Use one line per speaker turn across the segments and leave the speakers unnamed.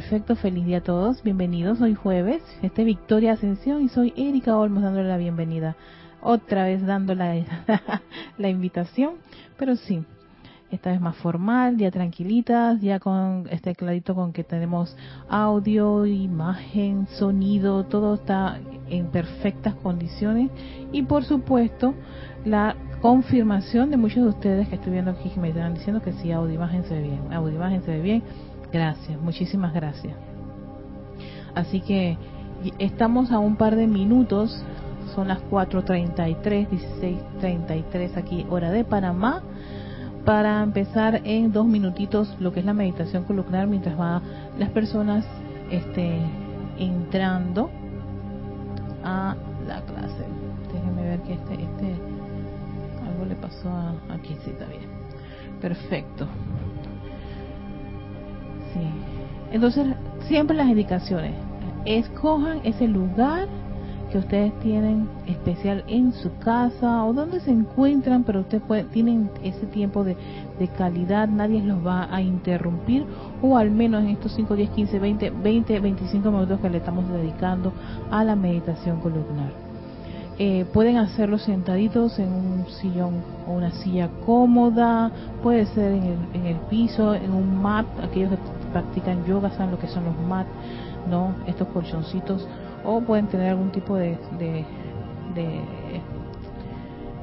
perfecto, feliz día a todos, bienvenidos hoy jueves, este Victoria Ascensión y soy Erika Olmos dándole la bienvenida, otra vez dando la, invitación, pero sí, esta vez más formal, ya tranquilitas, ya con este clarito con que tenemos audio, imagen, sonido, todo está en perfectas condiciones y por supuesto la confirmación de muchos de ustedes que estoy viendo aquí que me están diciendo que sí, audio imagen se ve bien, audio imagen se ve bien, gracias, muchísimas gracias. Así que estamos a un par de minutos, son las 4.33, 16.33 aquí hora de Panamá para empezar en dos minutitos lo que es la meditación columnar mientras va las personas este, entrando a la clase. Déjenme ver que este, este, algo le pasó a, aquí, sí, está bien. Perfecto. Sí. Entonces, siempre las indicaciones. Escojan ese lugar que ustedes tienen especial en su casa o donde se encuentran, pero ustedes tienen ese tiempo de, calidad, nadie los va a interrumpir, o al menos en estos 5, 10, 15, 20, 20, 25 minutos que le estamos dedicando a la meditación columnar. Eh, pueden hacerlo sentaditos en un sillón o una silla cómoda, puede ser en el, en el piso, en un mat, aquellos que practican yoga saben lo que son los mat, ¿no? Estos colchoncitos o pueden tener algún tipo de, de,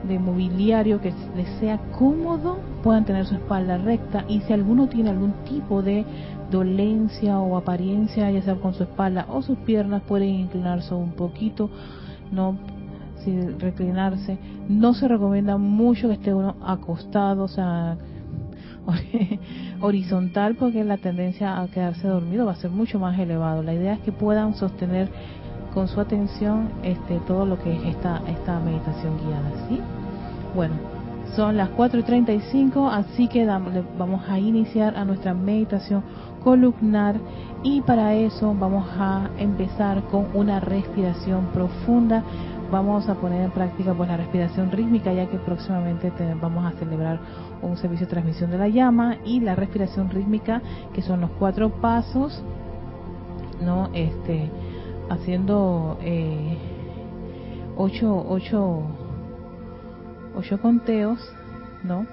de, mobiliario que les sea cómodo, puedan tener su espalda recta y si alguno tiene algún tipo de dolencia o apariencia, ya sea con su espalda o sus piernas, pueden inclinarse un poquito, no reclinarse. No se recomienda mucho que esté uno acostado, o sea, horizontal porque la tendencia a quedarse dormido va a ser mucho más elevado. La idea es que puedan sostener con su atención este, todo lo que es esta, esta meditación guiada. ¿sí? Bueno, son las 4 y 35, así que vamos a iniciar a nuestra meditación columnar y para eso vamos a empezar con una respiración profunda. Vamos a poner en práctica pues la respiración rítmica ya que próximamente vamos a celebrar un servicio de transmisión de la llama y la respiración rítmica que son los cuatro pasos, no, este, haciendo eh, ocho, ocho, ocho conteos, ¿no?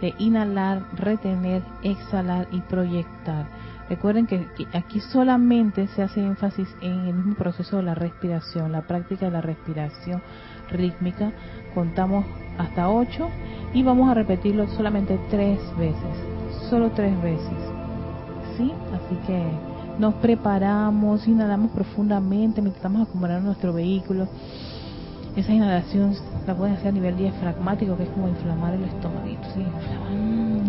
De inhalar, retener, exhalar y proyectar. Recuerden que aquí solamente se hace énfasis en el mismo proceso de la respiración, la práctica de la respiración rítmica. Contamos hasta ocho y vamos a repetirlo solamente tres veces, solo tres veces. ¿Sí? Así que nos preparamos, inhalamos profundamente mientras acomodando nuestro vehículo. Esa inhalación la pueden hacer a nivel diafragmático, que es como inflamar el estómago.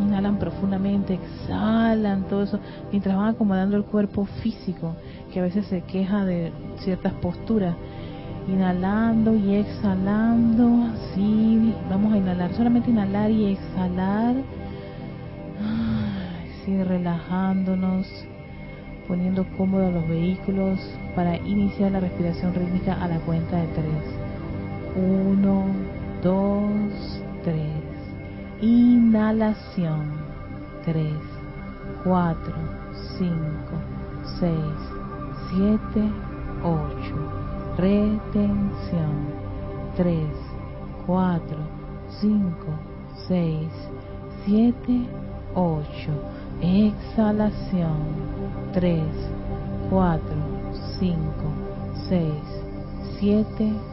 Inhalan profundamente, exhalan todo eso, mientras van acomodando el cuerpo físico, que a veces se queja de ciertas posturas. Inhalando y exhalando, así, vamos a inhalar, solamente inhalar y exhalar, así relajándonos poniendo cómodos los vehículos para iniciar la respiración rítmica a la cuenta de tres. Uno, dos, tres. Inhalación. Tres, cuatro, cinco, seis, siete, ocho. Retención. Tres, cuatro, cinco, seis, siete, ocho. Exhalación 3, 4, 5, 6, 7, 8.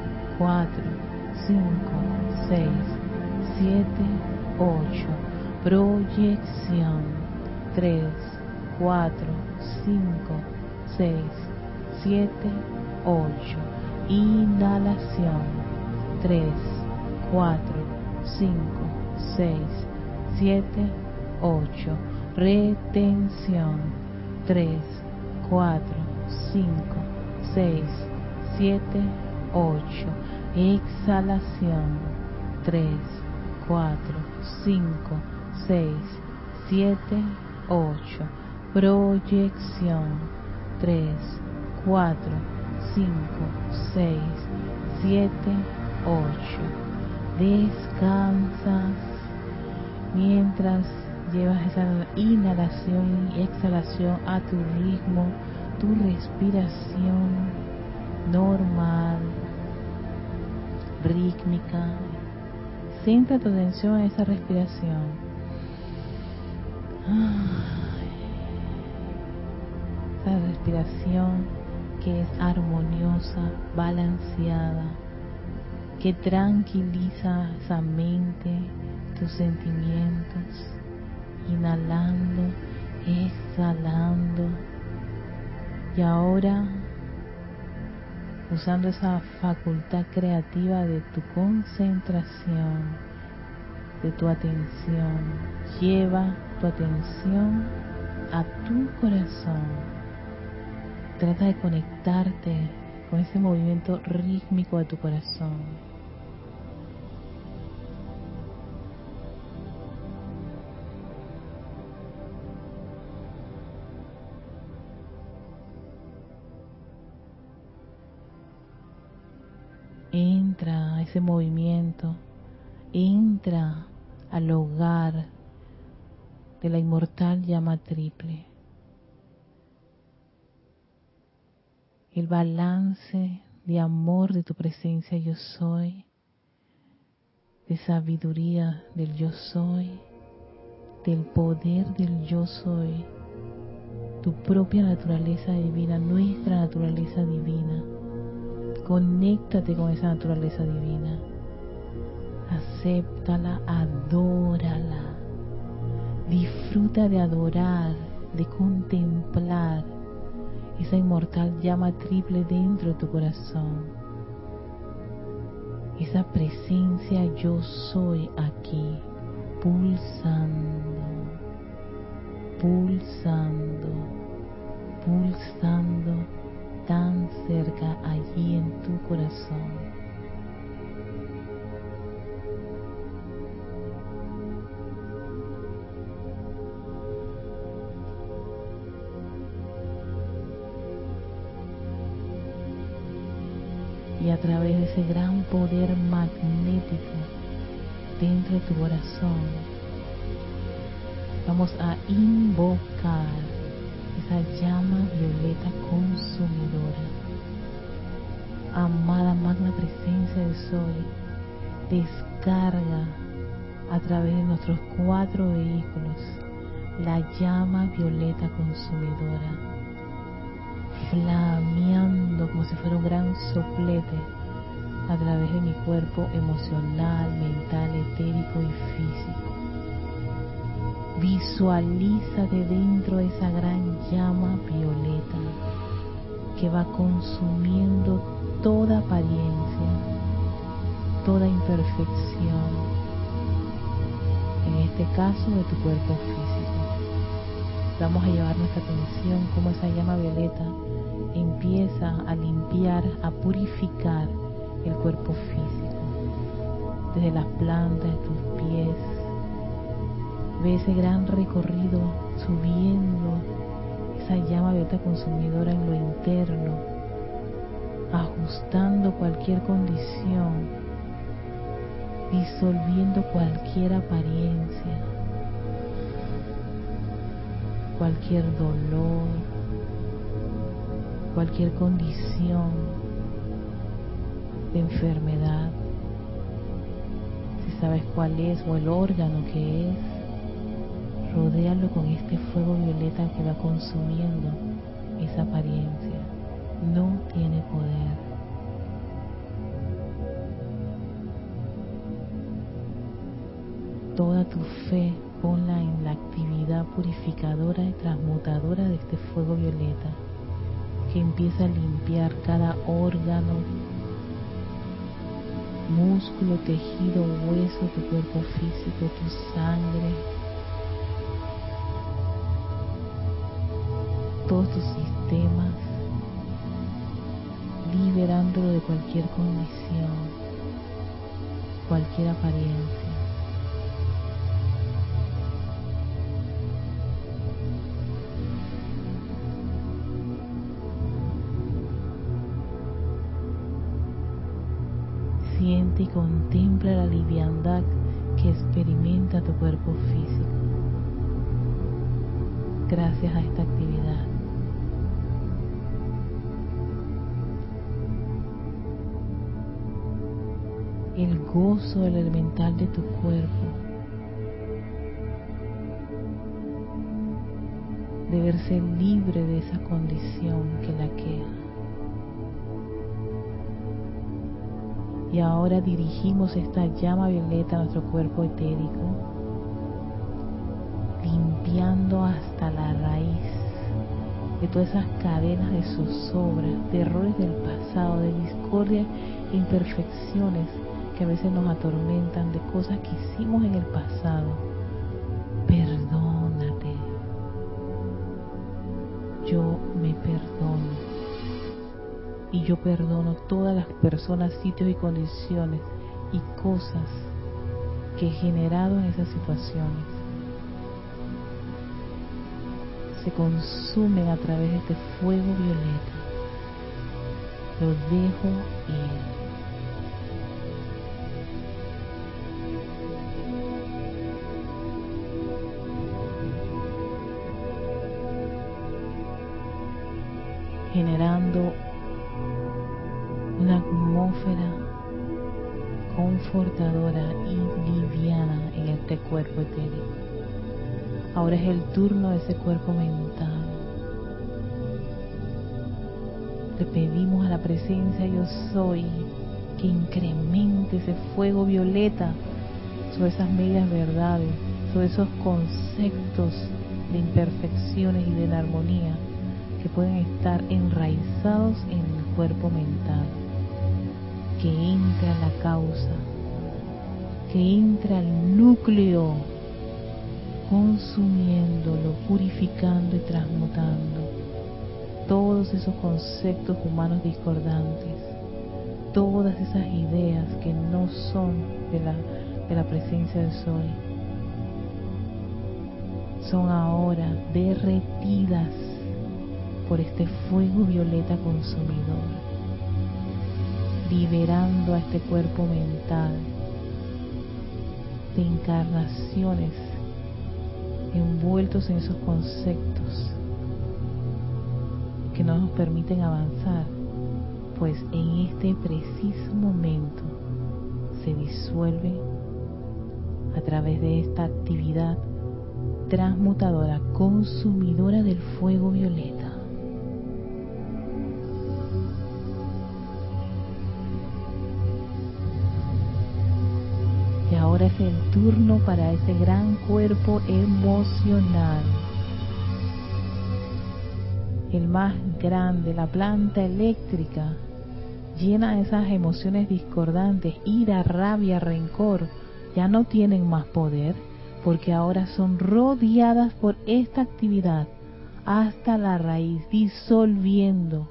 4, 5, 6, 7, 8. Proyección. 3, 4, 5, 6, 7, 8. Inhalación. 3, 4, 5, 6, 7, 8. Retención 3, 4, 5, 6, 7, 8. Exhalación. 3, 4, 5, 6, 7, 8. Proyección. 3, 4, 5, 6, 7, 8. Descansas mientras llevas esa inhalación y exhalación a tu ritmo, tu respiración normal, rítmica. Centra tu atención en esa respiración. Esa respiración que es armoniosa, balanceada, que tranquiliza esa mente, tus sentimientos, inhalando, exhalando. Y ahora, usando esa facultad creativa de tu concentración, de tu atención, lleva tu atención a tu corazón. Trata de conectarte con ese movimiento rítmico de tu corazón. Entra a ese movimiento, entra al hogar de la inmortal llama triple. El balance de amor de tu presencia yo soy, de sabiduría del yo soy, del poder del yo soy, tu propia naturaleza divina, nuestra naturaleza divina Conéctate con esa naturaleza divina. Acéptala, adórala. Disfruta de adorar, de contemplar esa inmortal llama triple dentro de tu corazón. Esa presencia yo soy aquí, pulsando, pulsando, pulsando tan cerca allí en tu corazón. Y a través de ese gran poder magnético dentro de tu corazón, vamos a invocar esa llama violeta consumidora. Amada magna presencia de Soy, descarga a través de nuestros cuatro vehículos la llama violeta consumidora, flameando como si fuera un gran soplete a través de mi cuerpo emocional, mental, etérico y físico Visualízate dentro de esa gran llama violeta que va consumiendo toda apariencia, toda imperfección, en este caso de tu cuerpo físico. Vamos a llevar nuestra atención como esa llama violeta empieza a limpiar, a purificar el cuerpo físico, desde las plantas de tus pies, Ve ese gran recorrido subiendo esa llama beta consumidora en lo interno, ajustando cualquier condición, disolviendo cualquier apariencia, cualquier dolor, cualquier condición de enfermedad, si sabes cuál es o el órgano que es, rodéalo con este fuego violeta que va consumiendo esa apariencia. No tiene poder. Toda tu fe ponla en la actividad purificadora y transmutadora de este fuego violeta que empieza a limpiar cada órgano, músculo, tejido, hueso tu cuerpo físico, tu sangre, todos tus sistemas, liberándolo de cualquier condición, cualquier apariencia. Siente y contempla la liviandad que experimenta tu cuerpo físico gracias a esta actividad. El gozo elemental de tu cuerpo de verse libre de esa condición que la queda. Y ahora dirigimos esta llama violeta a nuestro cuerpo etérico, limpiando hasta la raíz de todas esas cadenas de zozobra, de errores del pasado, de discordia e imperfecciones que a veces nos atormentan, de cosas que hicimos en el pasado. Perdónate. Yo me perdono y yo perdono todas las personas, sitios y condiciones y cosas que he generado en esas situaciones. Se consumen a través de este fuego violeta. Lo dejo ir. Una atmósfera confortadora y liviana en este cuerpo etérico. Ahora es el turno de ese cuerpo mental. Le pedimos a la presencia yo soy que incremente ese fuego violeta sobre esas medias verdades, sobre esos conceptos de imperfecciones y de inarmonía que pueden estar enraizados en el cuerpo mental. Que entra la causa, que entra al núcleo, consumiéndolo, purificando y transmutando. Todos esos conceptos humanos discordantes, todas esas ideas que no son de la, de la presencia del sol, son ahora derretidas por este fuego violeta consumidor liberando a este cuerpo mental de encarnaciones envueltos en esos conceptos que no nos permiten avanzar, pues en este preciso momento se disuelve a través de esta actividad transmutadora, consumidora del fuego violeta. Es el turno para ese gran cuerpo emocional. El más grande, la planta eléctrica, llena de esas emociones discordantes, ira, rabia, rencor, ya no tienen más poder porque ahora son rodeadas por esta actividad hasta la raíz, disolviendo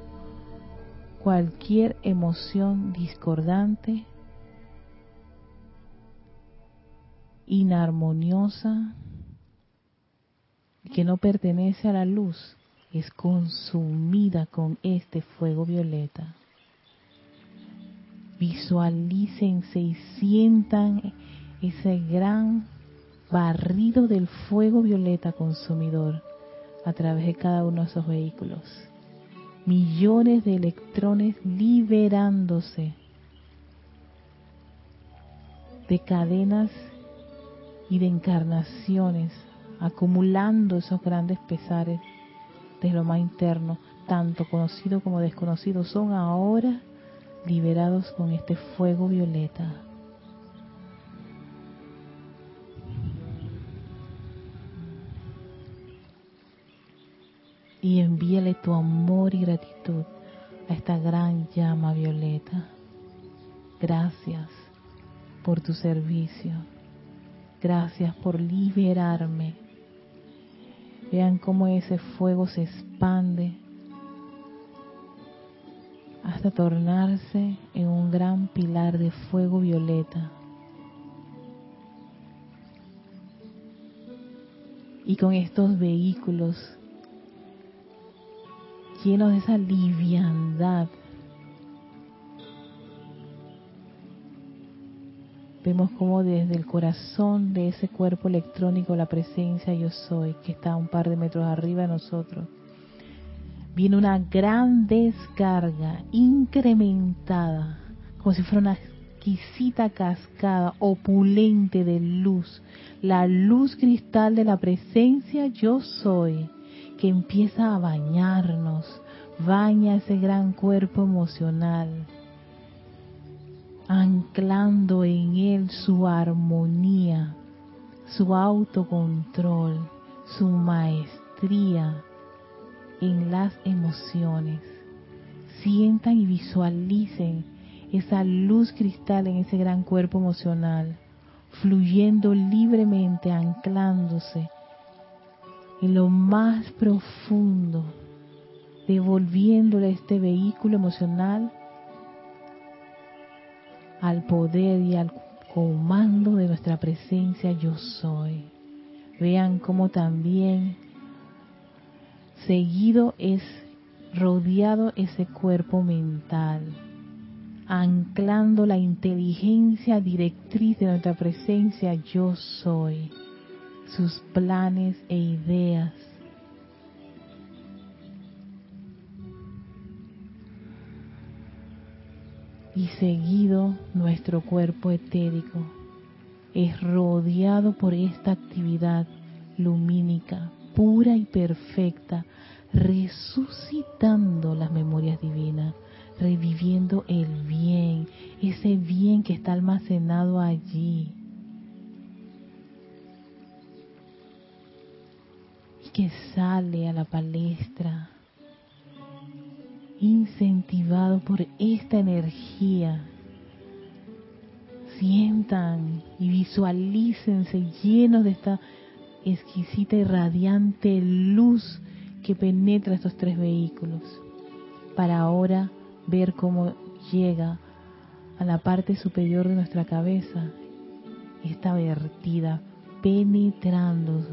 cualquier emoción discordante inarmoniosa, que no pertenece a la luz, es consumida con este fuego violeta. Visualícense y sientan ese gran barrido del fuego violeta consumidor a través de cada uno de esos vehículos. Millones de electrones liberándose de cadenas y de encarnaciones, acumulando esos grandes pesares de lo más interno, tanto conocido como desconocido, son ahora liberados con este fuego violeta. Y envíale tu amor y gratitud a esta gran llama violeta. Gracias por tu servicio. Gracias por liberarme Vean cómo ese fuego se expande hasta tornarse en un gran pilar de fuego violeta. Y con estos vehículos llenos de esa liviandad, vemos como desde el corazón de ese cuerpo electrónico la presencia yo soy, que está un par de metros arriba de nosotros, viene una gran descarga incrementada, como si fuera una exquisita cascada opulente de luz, la luz cristal de la presencia yo soy, que empieza a bañarnos, baña ese gran cuerpo emocional, anclando en él su armonía, su autocontrol, su maestría, en las emociones. Sientan y visualicen esa luz cristal en ese gran cuerpo emocional, fluyendo libremente, anclándose en lo más profundo, devolviéndole este vehículo emocional al poder y al comando de nuestra presencia yo soy. Vean cómo también seguido es rodeado ese cuerpo mental, anclando la inteligencia directriz de nuestra presencia yo soy, sus planes e ideas. Y seguido nuestro cuerpo etérico es rodeado por esta actividad lumínica pura y perfecta, resucitando las memorias divinas, reviviendo el bien, ese bien que está almacenado allí. Y que sale a la palestra, incentivado por esta energía. Sientan y visualícense llenos de esta exquisita y radiante luz que penetra estos tres vehículos, para ahora ver cómo llega a la parte superior de nuestra cabeza esta vertida, penetrando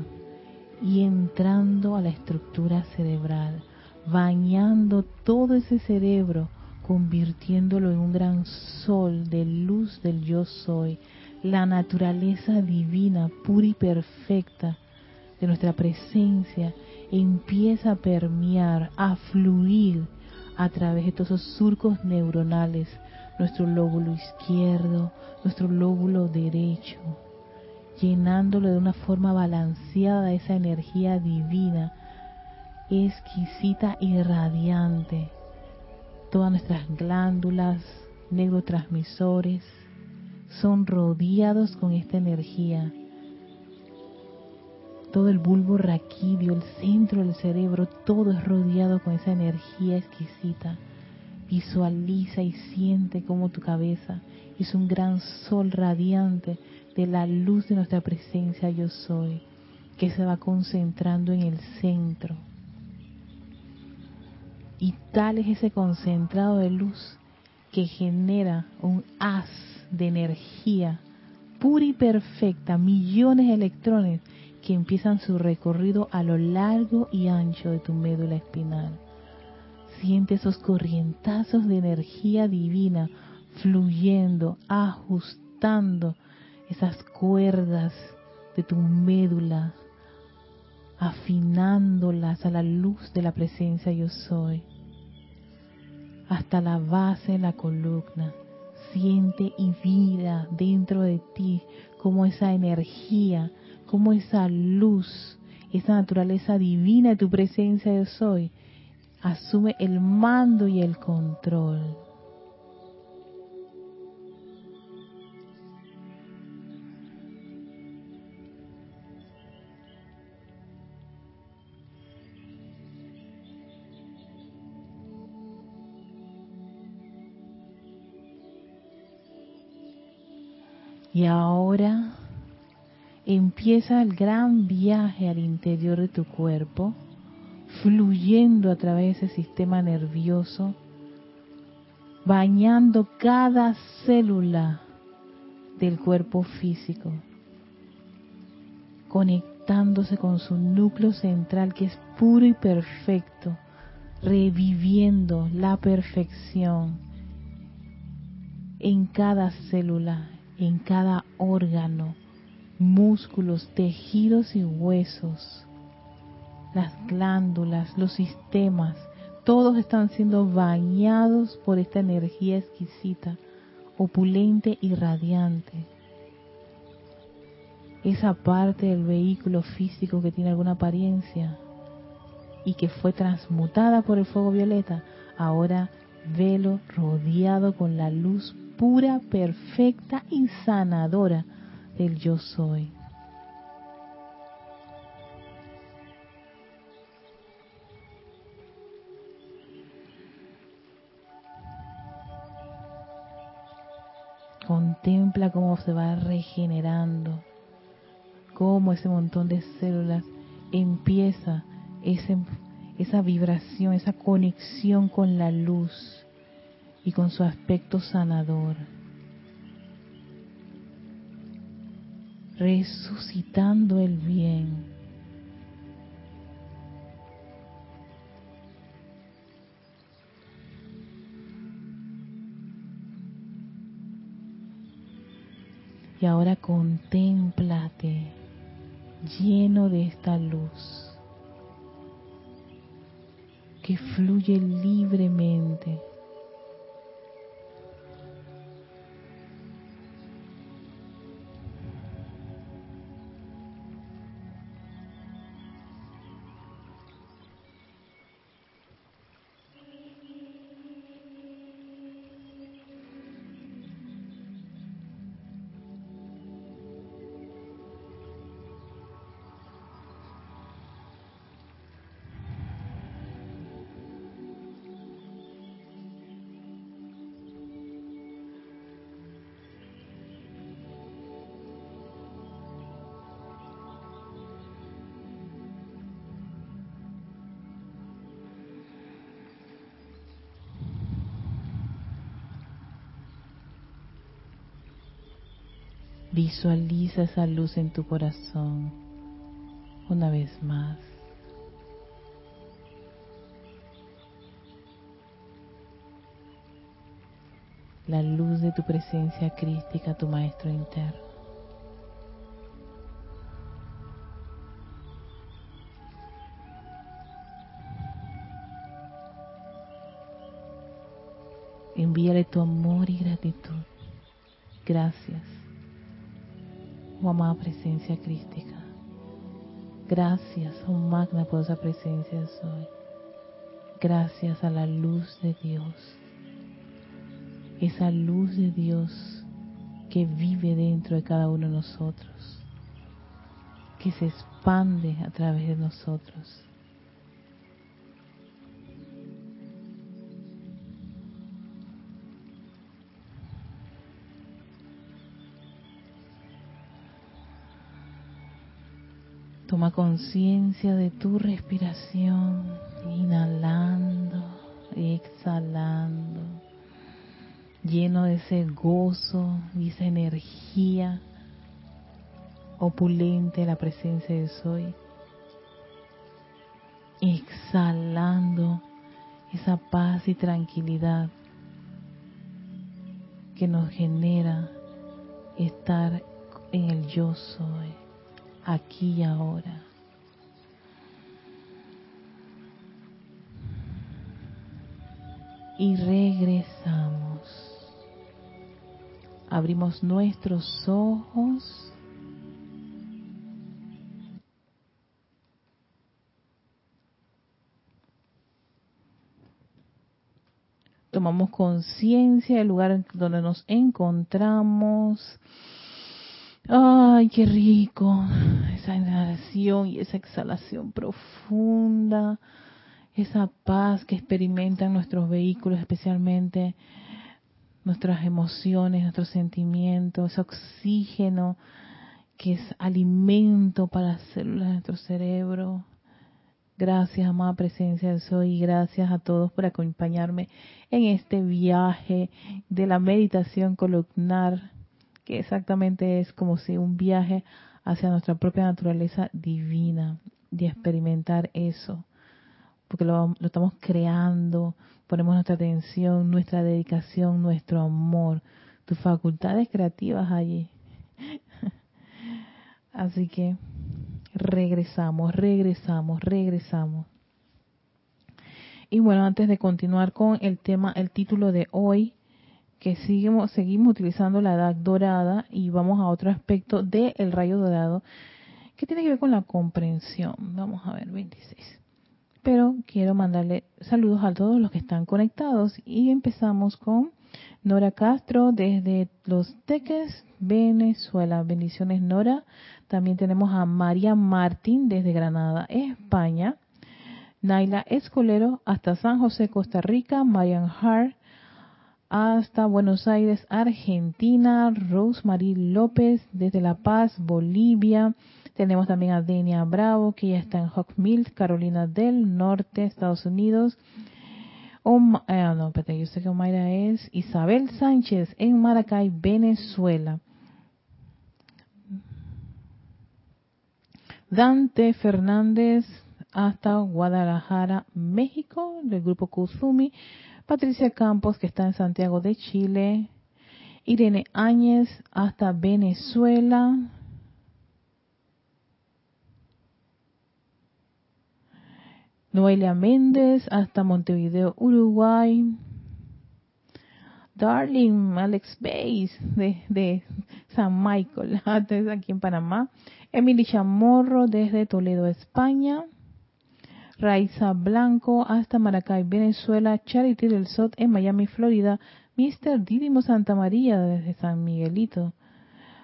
y entrando a la estructura cerebral, bañando todo ese cerebro, convirtiéndolo en un gran sol de luz del yo soy, la naturaleza divina, pura y perfecta de nuestra presencia empieza a permear, a fluir a través de todos esos surcos neuronales, nuestro lóbulo izquierdo, nuestro lóbulo derecho, llenándolo de una forma balanceada esa energía divina, exquisita y radiante. Todas nuestras glándulas, neurotransmisores, son rodeados con esta energía. Todo el bulbo raquídeo, el centro del cerebro, todo es rodeado con esa energía exquisita. Visualiza y siente como tu cabeza es un gran sol radiante de la luz de nuestra presencia yo soy, que se va concentrando en el centro. Y tal es ese concentrado de luz que genera un haz de energía pura y perfecta, millones de electrones que empiezan su recorrido a lo largo y ancho de tu médula espinal. Siente esos corrientazos de energía divina fluyendo, ajustando esas cuerdas de tu médula, afinándolas a la luz de la presencia yo soy, hasta la base de la columna siente y vida dentro de ti como esa energía, como esa luz, esa naturaleza divina de tu presencia de soy, asume el mando y el control. Y ahora empieza el gran viaje al interior de tu cuerpo, fluyendo a través de ese sistema nervioso, bañando cada célula del cuerpo físico, conectándose con su núcleo central que es puro y perfecto, reviviendo la perfección en cada célula, en cada órgano, músculos, tejidos y huesos, las glándulas, los sistemas, todos están siendo bañados por esta energía exquisita, opulente y radiante. Esa parte del vehículo físico que tiene alguna apariencia y que fue transmutada por el fuego violeta, ahora velo rodeado con la luz pura, perfecta y sanadora del yo soy. Contempla cómo se va regenerando, cómo ese montón de células empieza esa vibración, esa conexión con la luz y con su aspecto sanador. Resucitando el bien. Y ahora contémplate lleno de esta luz que fluye libremente Visualiza esa luz en tu corazón una vez más. La luz de tu presencia crística, tu maestro interno. Envíale tu amor y gratitud. Gracias oh amada presencia crística. Gracias, oh magna poderosa presencia soy. Gracias a la luz de Dios. Esa luz de Dios que vive dentro de cada uno de nosotros. Que se expande a través de nosotros. Toma conciencia de tu respiración, inhalando exhalando, lleno de ese gozo y esa energía opulente la presencia de Soy. Exhalando esa paz y tranquilidad que nos genera estar en el yo soy aquí y ahora. Y regresamos. Abrimos nuestros ojos. Tomamos conciencia del lugar donde nos encontramos Ay, qué rico. Esa inhalación y esa exhalación profunda. Esa paz que experimentan nuestros vehículos, especialmente nuestras emociones, nuestros sentimientos, ese oxígeno que es alimento para las células de nuestro cerebro. Gracias, amada presencia de Soy, y gracias a todos por acompañarme en este viaje de la meditación columnar, que exactamente es como si un viaje hacia nuestra propia naturaleza divina, de experimentar eso, porque lo, lo estamos creando, ponemos nuestra atención, nuestra dedicación, nuestro amor, tus facultades creativas allí. Así que regresamos, regresamos, regresamos. Y bueno, antes de continuar con el tema, el título de hoy, que seguimos, seguimos utilizando la edad dorada y vamos a otro aspecto del rayo dorado que tiene que ver con la comprensión. Vamos a ver, 26. Pero quiero mandarle saludos a todos los que están conectados y empezamos con Nora Castro desde Los Teques, Venezuela. Bendiciones, Nora. También tenemos a María Martín desde Granada, España. Naila Escolero hasta San José, Costa Rica. Marian Hart hasta Buenos Aires, Argentina. Rosemary López desde La Paz, Bolivia. Tenemos también a Denia Bravo, que ya está en Hawk Mills, Carolina del Norte, Estados Unidos. Eh, no, espérate, yo sé que Omaira es Isabel Sánchez en Maracay, Venezuela. Dante Fernández hasta Guadalajara, México, del grupo Kuzumi. Patricia Campos, que está en Santiago de Chile. Irene Áñez hasta Venezuela. Noelia Méndez hasta Montevideo, Uruguay. Darling Alex Bays de, San Michael, aquí en Panamá. Emily Chamorro desde Toledo, España. Raiza Blanco hasta Maracay, Venezuela. Charity del Sot en Miami, Florida. Mr. Didimo Santa María desde San Miguelito.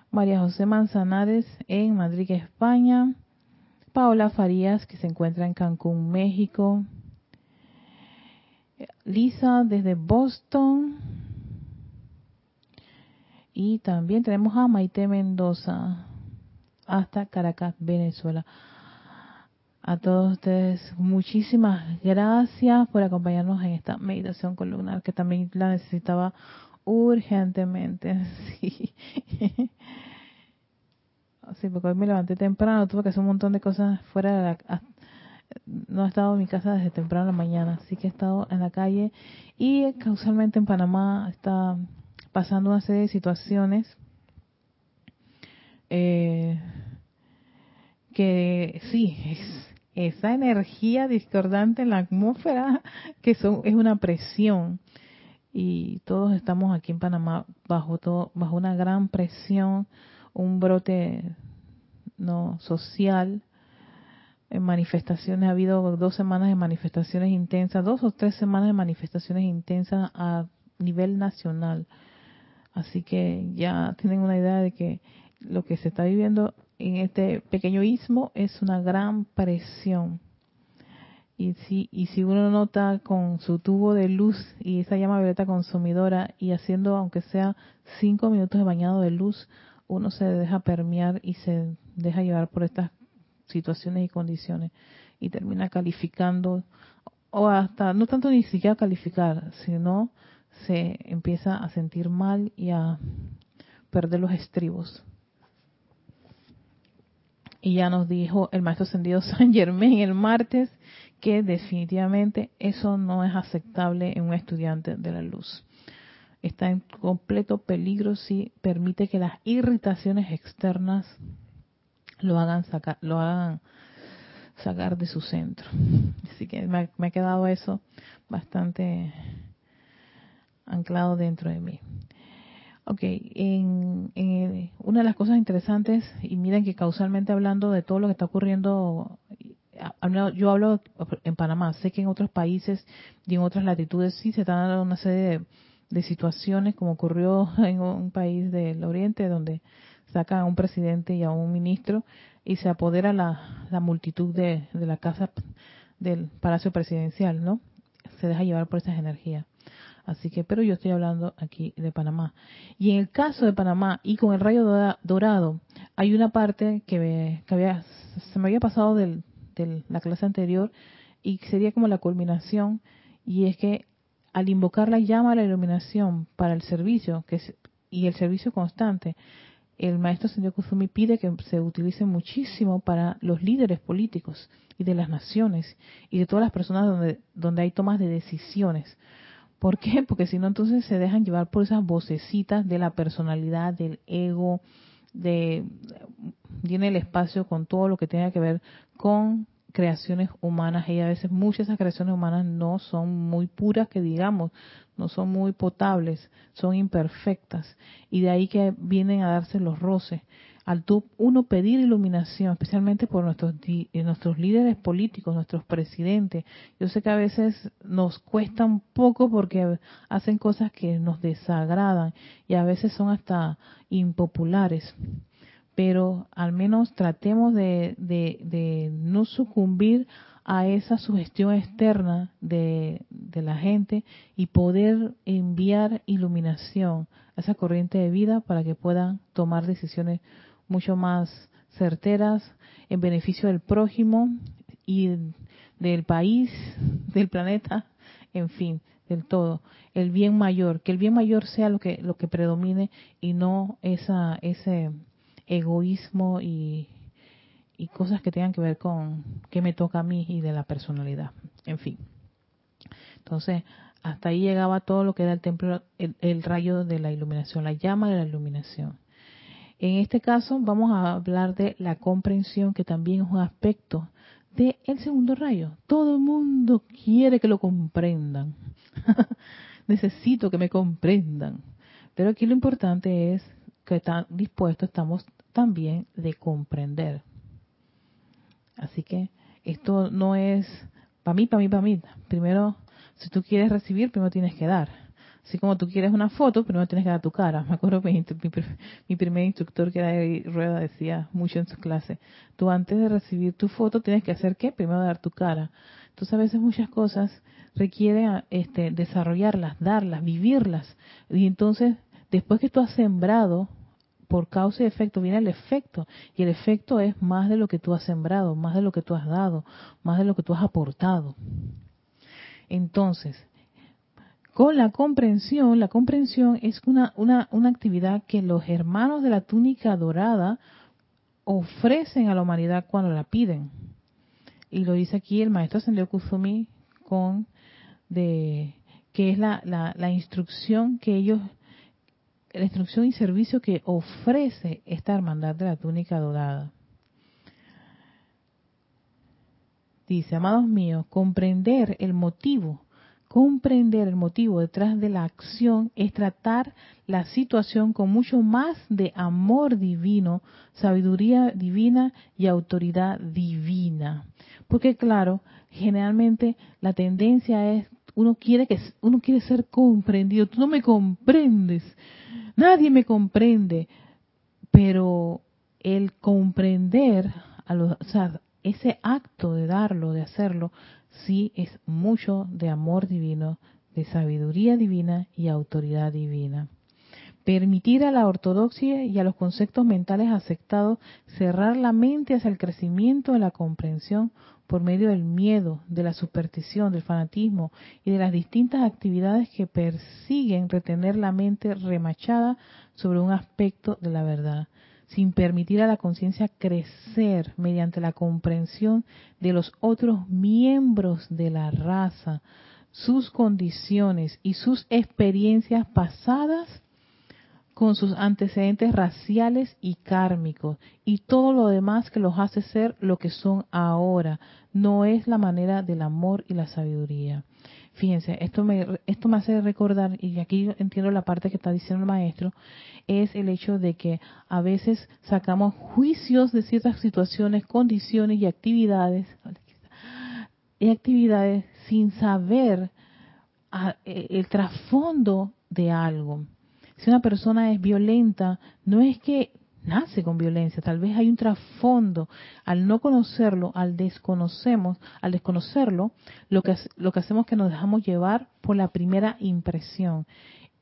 María José Manzanares en Madrid, España. Paola Farías, que se encuentra en Cancún, México. Lisa desde Boston. Y también tenemos a Maite Mendoza hasta Caracas, Venezuela. A todos ustedes, muchísimas gracias por acompañarnos en esta meditación columnar que también la necesitaba urgentemente. Sí. Sí, porque hoy me levanté temprano, tuve que hacer un montón de cosas fuera de la... No he estado en mi casa desde temprano en la mañana, así que he estado en la calle y causalmente en Panamá está pasando una serie de situaciones eh, que sí, es esa energía discordante en la atmósfera que son, es una presión. Y todos estamos aquí en Panamá bajo todo, bajo una gran presión un brote no social. En manifestaciones ha habido dos semanas de manifestaciones intensas dos o tres semanas de manifestaciones intensas a nivel nacional. Así que ya tienen una idea de que lo que se está viviendo en este pequeño istmo es una gran presión y si, y si uno nota con su tubo de luz y esa llama violeta consumidora y haciendo aunque sea cinco minutos de bañado de luz, uno se deja permear y se deja llevar por estas situaciones y condiciones y termina calificando o hasta no tanto ni siquiera calificar, sino se empieza a sentir mal y a perder los estribos. Y ya nos dijo el maestro ascendido San Germain el martes que definitivamente eso no es aceptable en un estudiante de la luz está en completo peligro si permite que las irritaciones externas lo hagan sacar, lo hagan sacar de su centro. Así que me, ha quedado eso bastante anclado dentro de mí. Ok, en, una de las cosas interesantes, y miren que causalmente hablando de todo lo que está ocurriendo, yo hablo en Panamá, sé que en otros países y en otras latitudes sí se están dando una serie de situaciones como ocurrió en un país del Oriente donde saca a un presidente y a un ministro y se apodera la, multitud de la casa del Palacio Presidencial, ¿no? Se deja llevar por esas energías. Así que, pero yo estoy hablando aquí de Panamá. Y en el caso de Panamá y con el rayo dorado, hay una parte que, había, se me había pasado de la clase anterior y sería como la culminación, y es que al invocar la llama a la iluminación para el servicio que y el servicio constante, el maestro señor Kusumi pide que se utilice muchísimo para los líderes políticos y de las naciones y de todas las personas donde, donde hay tomas de decisiones. ¿Por qué? Porque si no, entonces se dejan llevar por esas vocecitas de la personalidad, del ego, de viene el espacio con todo lo que tenga que ver con creaciones humanas y a veces muchas de esas creaciones humanas no son muy puras que digamos, no son muy potables, son imperfectas y de ahí que vienen a darse los roces. Al tú uno pedir iluminación, especialmente por nuestros nuestros líderes políticos, nuestros presidentes, yo sé que a veces nos cuesta un poco porque hacen cosas que nos desagradan y a veces son hasta impopulares. Pero al menos tratemos de, de, no sucumbir a esa sugestión externa de, de, la gente y poder enviar iluminación a esa corriente de vida para que puedan tomar decisiones mucho más certeras en beneficio del prójimo y del país, del planeta, en fin, del todo, el bien mayor, que el bien mayor sea lo que lo que predomine y no esa ese egoísmo y, y cosas que tengan que ver con qué me toca a mí y de la personalidad. En fin. Entonces, hasta ahí llegaba todo lo que era el templo, el, rayo de la iluminación, la llama de la iluminación. En este caso vamos a hablar de la comprensión, que también es un aspecto del el segundo rayo. Todo el mundo quiere que lo comprendan. Necesito que me comprendan. Pero aquí lo importante es que tan dispuestos estamos también de comprender. Así que esto no es para mí, para mí, para mí. Primero, si tú quieres recibir, primero tienes que dar. Así como tú quieres una foto, primero tienes que dar tu cara. Me acuerdo que mi, primer instructor, que era Rueda, decía mucho en su clase, tú antes de recibir tu foto tienes que hacer qué? Primero dar tu cara. Entonces a veces muchas cosas requieren este, desarrollarlas, darlas, vivirlas. Y entonces después que tú has sembrado, por causa y efecto, viene el efecto. Y el efecto es más de lo que tú has sembrado, más de lo que tú has dado, más de lo que tú has aportado. Entonces, con la comprensión, la comprensión es una, una, una actividad que los hermanos de la túnica dorada ofrecen a la humanidad cuando la piden. Y lo dice aquí el maestro Sendio Kusumi con de que es la, la, la instrucción que ellos la instrucción y servicio que ofrece esta hermandad de la túnica dorada. Dice, amados míos, comprender el motivo, comprender el motivo detrás de la acción es tratar la situación con mucho más de amor divino, sabiduría divina y autoridad divina. Porque claro, generalmente la tendencia es uno quiere que uno quiere ser comprendido, tú no me comprendes. Nadie me comprende, pero el comprender, a o sea, ese acto de darlo, de hacerlo, sí es mucho de amor divino, de sabiduría divina y autoridad divina. Permitir a la ortodoxia y a los conceptos mentales aceptados cerrar la mente hacia el crecimiento de la comprensión por medio del miedo, de la superstición, del fanatismo y de las distintas actividades que persiguen retener la mente remachada sobre un aspecto de la verdad, sin permitir a la conciencia crecer mediante la comprensión de los otros miembros de la raza, sus condiciones y sus experiencias pasadas con sus antecedentes raciales y kármicos y todo lo demás que los hace ser lo que son ahora. No es la manera del amor y la sabiduría. Fíjense, esto me, esto me hace recordar, y aquí entiendo la parte que está diciendo el maestro, es el hecho de que a veces sacamos juicios de ciertas situaciones, condiciones y actividades, y actividades sin saber ah, el trasfondo de algo. Si una persona es violenta, no es que nace con violencia, tal vez hay un trasfondo. Al no conocerlo, al desconocemos, al desconocerlo, lo que lo que hacemos es que nos dejamos llevar por la primera impresión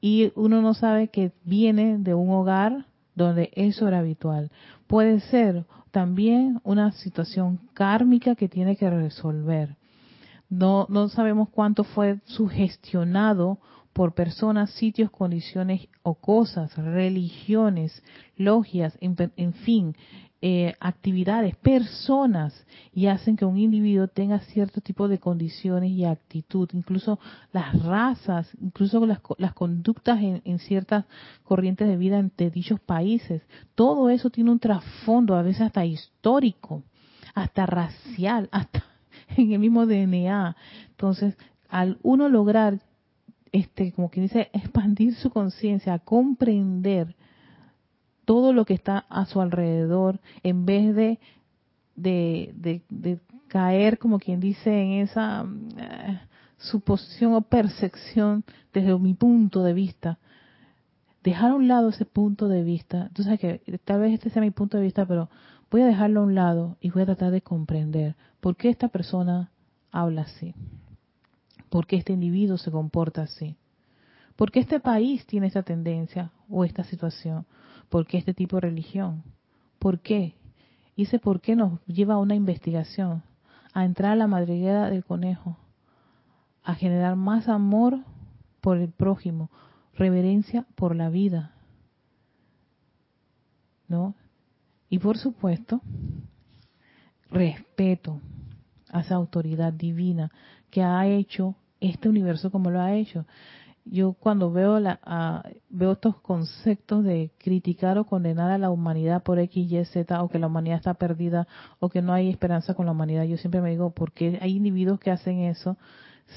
y uno no sabe que viene de un hogar donde eso era habitual. Puede ser también una situación kármica que tiene que resolver. No, no sabemos cuánto fue sugestionado por personas, sitios, condiciones o cosas, religiones, logias, en, fin, eh, actividades, personas, y hacen que un individuo tenga cierto tipo de condiciones y actitud, incluso las razas, incluso las, las conductas en, ciertas corrientes de vida de dichos países. Todo eso tiene un trasfondo, a veces hasta histórico, hasta racial, hasta en el mismo DNA. Entonces, al uno lograr, este, como quien dice, expandir su conciencia, comprender todo lo que está a su alrededor, en vez de, de, caer, como quien dice, en esa eh, suposición o percepción desde mi punto de vista. Dejar a un lado ese punto de vista. Entonces, que tal vez este sea mi punto de vista, pero voy a dejarlo a un lado y voy a tratar de comprender por qué esta persona habla así. ¿Por qué este individuo se comporta así? ¿Por qué este país tiene esta tendencia o esta situación? ¿Por qué este tipo de religión? ¿Por qué? Y ese por qué nos lleva a una investigación, a entrar a la madriguera del conejo, a generar más amor por el prójimo, reverencia por la vida. ¿No? Y por supuesto, respeto a esa autoridad divina que ha hecho este universo como lo ha hecho yo cuando veo la, veo estos conceptos de criticar o condenar a la humanidad por X, Y, Z, o que la humanidad está perdida, o que no hay esperanza con la humanidad, yo siempre me digo, ¿por qué hay individuos que hacen eso?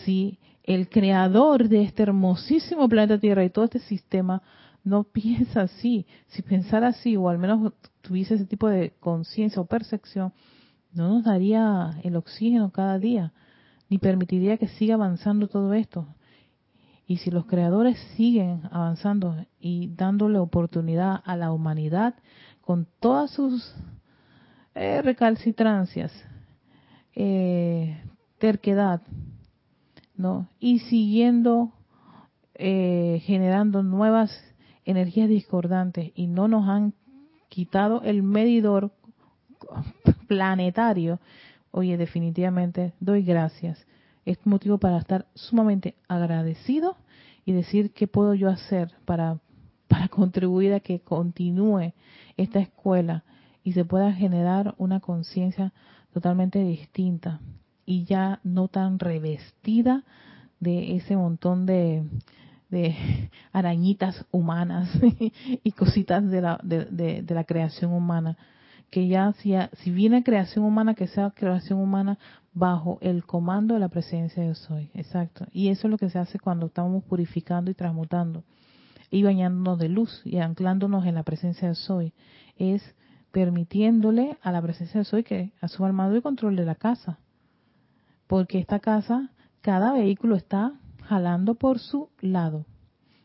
Si el creador de este hermosísimo planeta Tierra y todo este sistema no piensa así, si pensara así, o al menos tuviese ese tipo de conciencia o percepción, no nos daría el oxígeno cada día, ni permitiría que siga avanzando todo esto y si los creadores siguen avanzando y dándole oportunidad a la humanidad con todas sus eh, recalcitrancias, eh, terquedad, ¿no? Y siguiendo eh, generando nuevas energías discordantes y no nos han quitado el medidor planetario, oye, definitivamente doy gracias. Es motivo para estar sumamente agradecido y decir qué puedo yo hacer para, para contribuir a que continúe esta escuela y se pueda generar una conciencia totalmente distinta y ya no tan revestida de ese montón de, de arañitas humanas y cositas de la, de, de la creación humana que ya si, si viene creación humana, que sea creación humana bajo el comando de la presencia de soy. Exacto. Y eso es lo que se hace cuando estamos purificando y transmutando y bañándonos de luz y anclándonos en la presencia de soy. Es permitiéndole a la presencia de soy que asuma el mando y control de la casa. Porque esta casa, cada vehículo está jalando por su lado.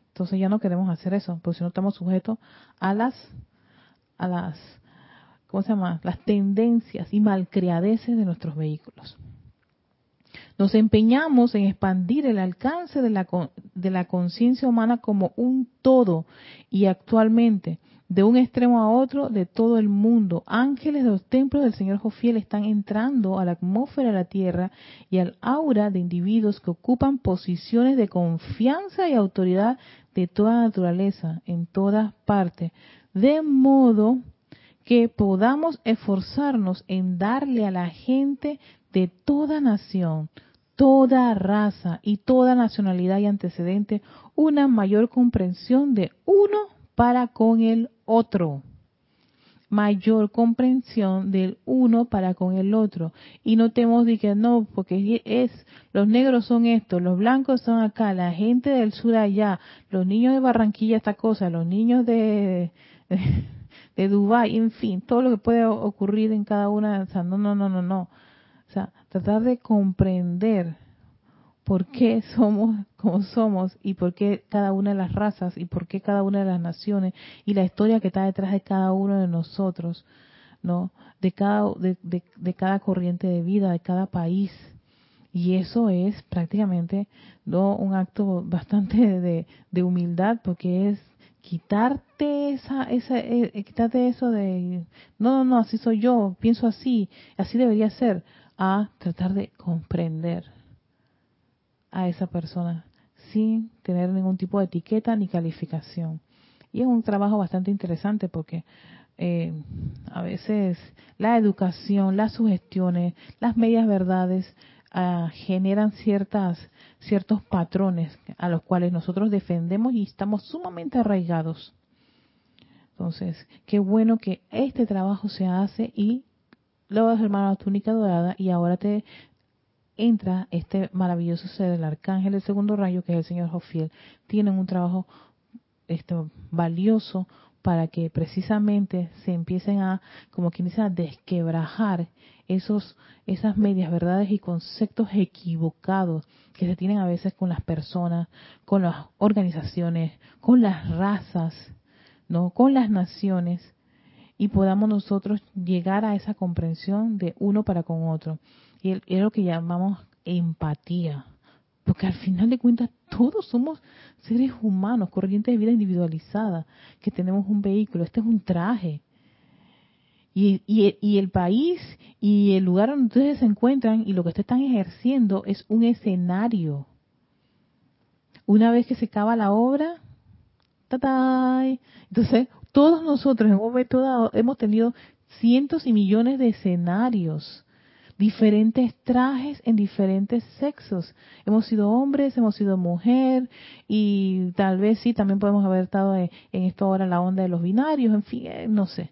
Entonces ya no queremos hacer eso, porque si no estamos sujetos a las a las ¿cómo se llama? Las tendencias y malcriadeces de nuestros vehículos. Nos empeñamos en expandir el alcance de la, de la conciencia humana como un todo y actualmente de un extremo a otro de todo el mundo. Ángeles de los templos del Señor Jofiel están entrando a la atmósfera de la Tierra y al aura de individuos que ocupan posiciones de confianza y autoridad de toda naturaleza, en todas partes, de modo que podamos esforzarnos en darle a la gente de toda nación, toda raza y toda nacionalidad y antecedente una mayor comprensión de uno para con el otro. Mayor comprensión del uno para con el otro. Y no tenemos de que no, porque es, los negros son estos, los blancos son acá, la gente del sur allá, los niños de Barranquilla esta cosa, los niños de Dubái, en fin, todo lo que puede ocurrir en cada una, o sea, no, no, no, no, no. O sea, tratar de comprender por qué somos como somos y por qué cada una de las razas y por qué cada una de las naciones y la historia que está detrás de cada uno de nosotros, ¿no? De cada, de, de, cada corriente de vida, de cada país. Y eso es prácticamente ¿no? un acto bastante de, de humildad porque es quitarte esa, esa eh, eh, quitarte eso de, no, no, no, así soy yo, pienso así, así debería ser, a tratar de comprender a esa persona sin tener ningún tipo de etiqueta ni calificación. Y es un trabajo bastante interesante porque eh, a veces la educación, las sugestiones, las medias verdades ah, generan ciertas ciertos patrones a los cuales nosotros defendemos y estamos sumamente arraigados. Entonces, qué bueno que este trabajo se hace y luego has hermano túnica dorada y ahora te entra este maravilloso ser, el arcángel del segundo rayo, que es el señor Jofiel. Tienen un trabajo esto, valioso para que precisamente se empiecen a, como quien dice, a desquebrajar esos, esas medias verdades y conceptos equivocados que se tienen a veces con las personas, con las organizaciones, con las razas, no, con las naciones y podamos nosotros llegar a esa comprensión de uno para con otro. Y es lo que llamamos empatía, porque al final de cuentas todos somos seres humanos, corrientes de vida individualizada, que tenemos un vehículo, este es un traje. Y, y, el país y el lugar donde ustedes se encuentran y lo que ustedes están ejerciendo es un escenario. Una vez que se acaba la obra, entonces todos nosotros en un hemos tenido cientos y millones de escenarios diferentes trajes en diferentes sexos. Hemos sido hombres, hemos sido mujer y tal vez sí, también podemos haber estado en, esto ahora la onda de los binarios, en fin, eh, no sé.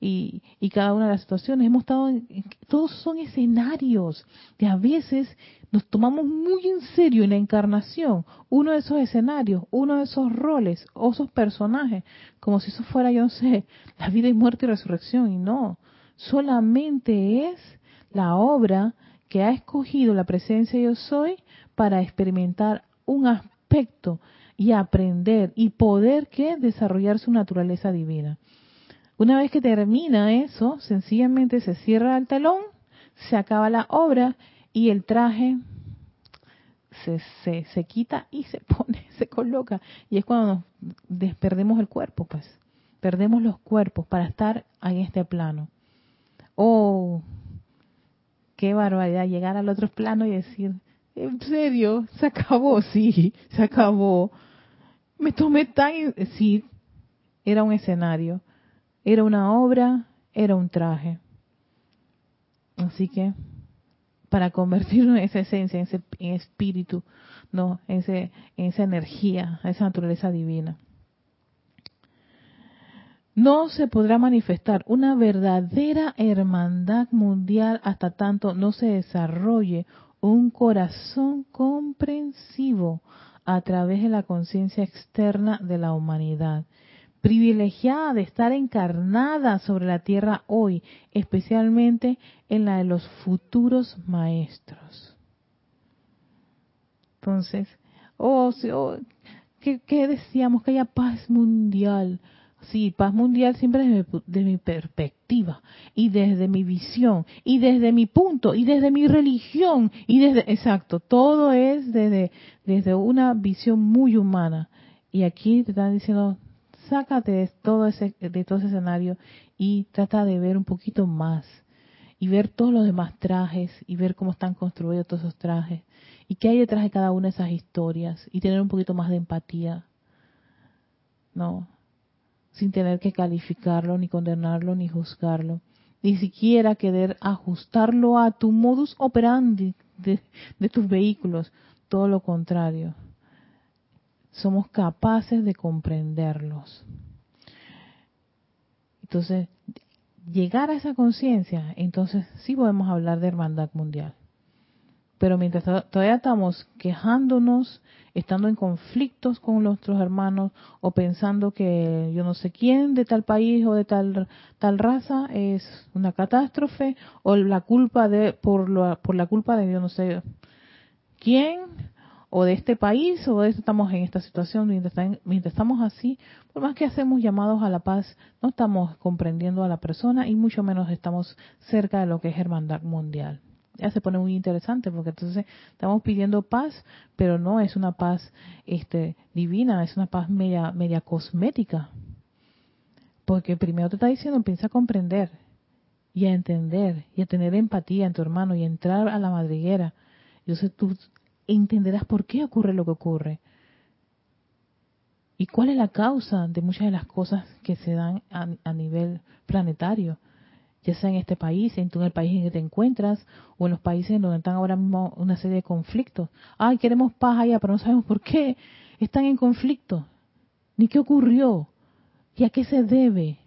Y, y, cada una de las situaciones. Hemos estado en, todos son escenarios que a veces nos tomamos muy en serio en la encarnación uno de esos escenarios, uno de esos roles o esos personajes, como si eso fuera, yo no sé, la vida y muerte y resurrección. Y no, solamente es la obra que ha escogido la presencia yo soy para experimentar un aspecto y aprender y poder que desarrollar su naturaleza divina. Una vez que termina eso, sencillamente se cierra el telón, se acaba la obra y el traje se, se, se quita y se pone, se coloca. Y es cuando nos perdemos el cuerpo, pues. Perdemos los cuerpos para estar en este plano. Oh, qué barbaridad llegar al otro plano y decir, ¿en serio? ¿Se acabó? Sí, se acabó. Me tomé tan... Sí, era un escenario, era una obra, era un traje. Así que, para convertirnos en esa esencia, en ese espíritu, no, en, ese, en esa energía, esa naturaleza divina no se podrá manifestar una verdadera hermandad mundial hasta tanto no se desarrolle un corazón comprensivo a través de la conciencia externa de la humanidad, privilegiada de estar encarnada sobre la tierra hoy, especialmente en la de los futuros maestros. Entonces, oh, oh ¿qué, decíamos? Que haya paz mundial Sí, paz mundial siempre desde mi, perspectiva y desde mi visión y desde mi punto y desde mi religión y desde, exacto, todo es desde, desde una visión muy humana. Y aquí te están diciendo, sácate de todo ese, de todo ese escenario y trata de ver un poquito más y ver todos los demás trajes y ver cómo están construidos todos esos trajes y qué hay detrás de cada una de esas historias y tener un poquito más de empatía. No, sin tener que calificarlo, ni condenarlo, ni juzgarlo, ni siquiera querer ajustarlo a tu modus operandi de, tus vehículos, todo lo contrario. Somos capaces de comprenderlos. Entonces, llegar a esa conciencia, entonces sí podemos hablar de hermandad mundial. Pero mientras todavía estamos quejándonos, estando en conflictos con nuestros hermanos o pensando que yo no sé quién de tal país o de tal tal raza es una catástrofe o la culpa de por la, por la culpa de yo no sé quién o de este país o de estamos en esta situación. Mientras estamos así por más que hacemos llamados a la paz no estamos comprendiendo a la persona y mucho menos estamos cerca de lo que es hermandad mundial ya se pone muy interesante porque entonces estamos pidiendo paz, pero no es una paz este divina, es una paz media media cosmética. Porque primero te está diciendo, empieza a comprender y a entender y a tener empatía en tu hermano y a entrar a la madriguera. Entonces tú entenderás por qué ocurre lo que ocurre. ¿Y cuál es la causa de muchas de las cosas que se dan a nivel planetario? Ya sea en este país, en el país en que te encuentras, o en los países en donde están ahora mismo una serie de conflictos. Ay, queremos paz allá, pero no sabemos por qué están en conflicto, ni qué ocurrió, y a qué se debe,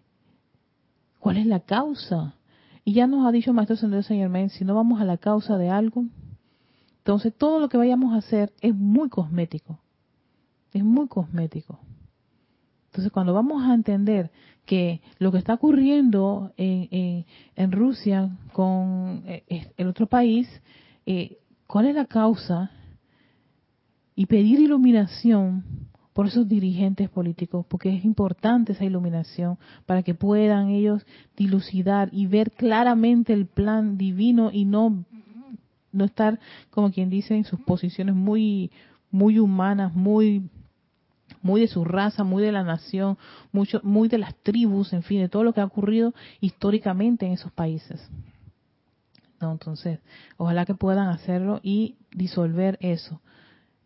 cuál es la causa. Y ya nos ha dicho Maestro Sendero Señor Men, si no vamos a la causa de algo, entonces todo lo que vayamos a hacer es muy cosmético, es muy cosmético. Entonces, cuando vamos a entender que lo que está ocurriendo en, en, Rusia con eh, el otro país, eh, cuál es la causa y pedir iluminación por esos dirigentes políticos, porque es importante esa iluminación para que puedan ellos dilucidar y ver claramente el plan divino y no no estar como quien dice en sus posiciones muy muy humanas, muy muy de su raza, muy de la nación, mucho, muy de las tribus, en fin, de todo lo que ha ocurrido históricamente en esos países. No, entonces, ojalá que puedan hacerlo y disolver eso.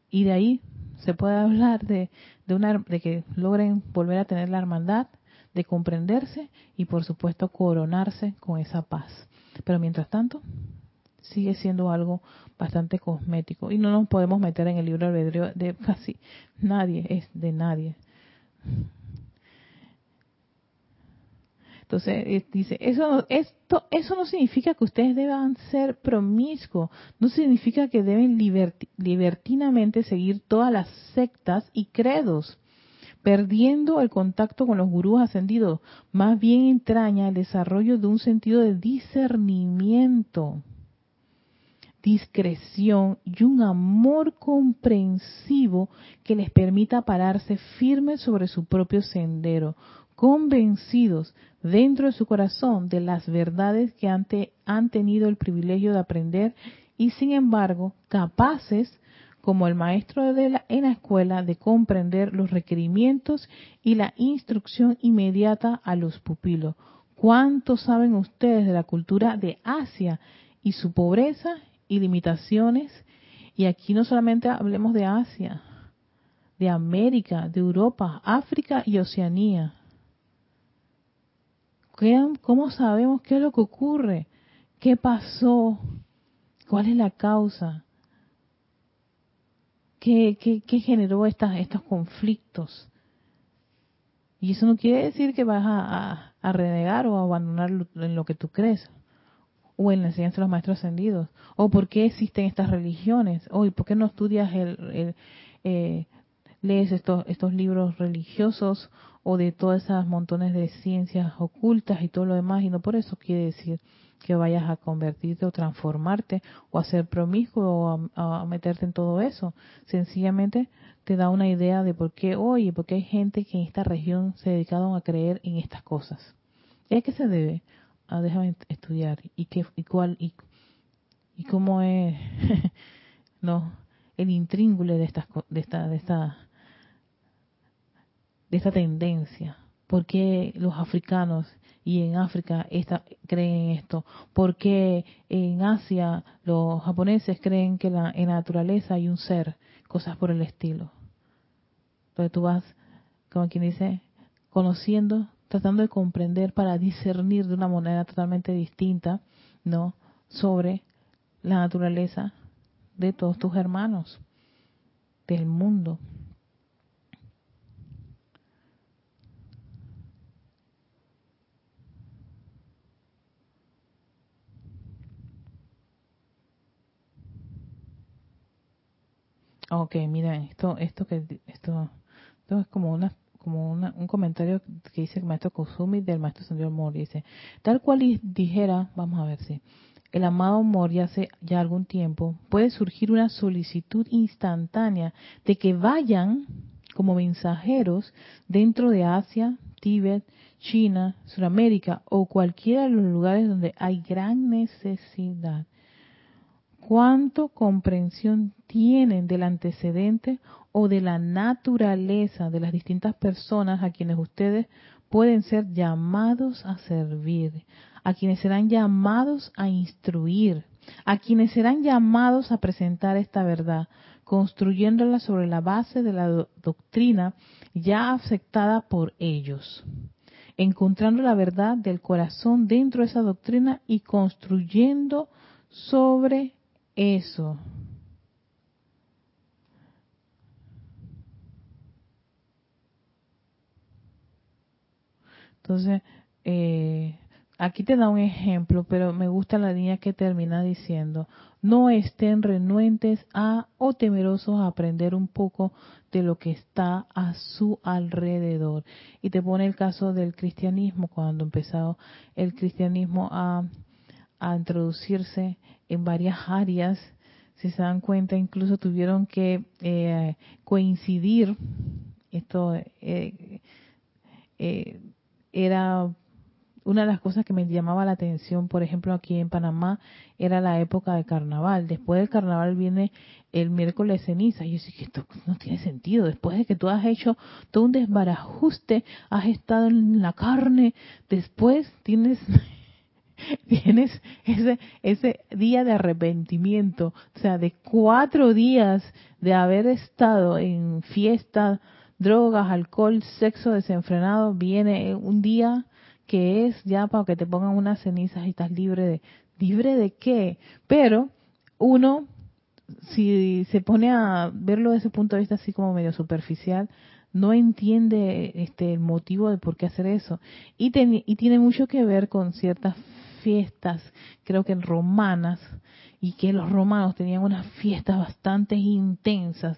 Y de ahí se puede hablar de, de, una, de que logren volver a tener la hermandad, de comprenderse y por supuesto coronarse con esa paz. Pero mientras tanto, sigue siendo algo bastante cosmético. Y no nos podemos meter en el libro albedrío de casi nadie, es de nadie. Entonces eh, dice, eso, esto, eso no significa que ustedes deban ser promiscuos, no significa que deben libertinamente seguir todas las sectas y credos, perdiendo el contacto con los gurús ascendidos, más bien entraña el desarrollo de un sentido de discernimiento discreción y un amor comprensivo que les permita pararse firmes sobre su propio sendero, convencidos dentro de su corazón de las verdades que han tenido el privilegio de aprender y sin embargo capaces como el maestro de la, en la escuela de comprender los requerimientos y la instrucción inmediata a los pupilos. ¿Cuánto saben ustedes de la cultura de Asia y su pobreza y limitaciones. Y aquí no solamente hablemos de Asia, de América, de Europa, África y Oceanía. ¿Cómo sabemos qué es lo que ocurre? ¿Qué pasó? ¿Cuál es la causa? ¿Qué, qué, generó estas, estos conflictos? Y eso no quiere decir que vas a, a renegar o a abandonar en lo que tú crees o en la enseñanza de los maestros ascendidos, o por qué existen estas religiones, o por qué no estudias el, eh, lees estos estos libros religiosos o de todas esas montones de ciencias ocultas y todo lo demás y no por eso quiere decir que vayas a convertirte o transformarte o a ser promiscuo o a, meterte en todo eso. Sencillamente te da una idea de por qué hoy, porque hay gente que en esta región se dedicaron a creer en estas cosas. ¿Y a qué se debe? Ah, déjame estudiar y qué y cuál y, y cómo es no el intríngule de estas de esta de esta de esta tendencia. Por qué los africanos y en África esta, creen esto por qué en Asia los japoneses creen que la, en la naturaleza hay un ser cosas por el estilo entonces tú vas como quien dice conociendo tratando de comprender para discernir de una manera totalmente distinta, ¿no? Sobre la naturaleza de todos tus hermanos del mundo. Ok, mira, esto, esto que esto, esto es como una como un comentario que dice el maestro Kusumi del maestro Señor Mori. Dice, tal cual dijera, vamos a ver si, el amado Mori hace ya algún tiempo, puede surgir una solicitud instantánea de que vayan como mensajeros dentro de Asia, Tíbet, China, Sudamérica o cualquiera de los lugares donde hay gran necesidad. Cuánto comprensión tienen del antecedente o de la naturaleza de las distintas personas a quienes ustedes pueden ser llamados a servir, a quienes serán llamados a instruir, a quienes serán llamados a presentar esta verdad, construyéndola sobre la base de la doctrina ya aceptada por ellos, encontrando la verdad del corazón dentro de esa doctrina y construyendo sobre eso. Entonces, eh, aquí te da un ejemplo, pero me gusta la línea que termina diciendo, no estén renuentes a o temerosos a aprender un poco de lo que está a su alrededor. Y te pone el caso del cristianismo, cuando empezó el cristianismo a, a introducirse en varias áreas, si se dan cuenta, incluso tuvieron que eh, coincidir, esto eh, eh, era una de las cosas que me llamaba la atención, por ejemplo, aquí en Panamá, era la época de carnaval. Después del carnaval viene el miércoles ceniza. Y yo dije, esto no tiene sentido. Después de que tú has hecho todo un desbarajuste, has estado en la carne, después tienes tienes ese, ese día de arrepentimiento, o sea, de cuatro días de haber estado en fiesta, drogas, alcohol, sexo desenfrenado, viene un día que es ya para que te pongan unas cenizas y estás libre de, libre de qué, pero uno, si se pone a verlo desde ese punto de vista así como medio superficial, no entiende este el motivo de por qué hacer eso. Y, y tiene mucho que ver con ciertas fiestas, creo que romanas, y que los romanos tenían unas fiestas bastante intensas,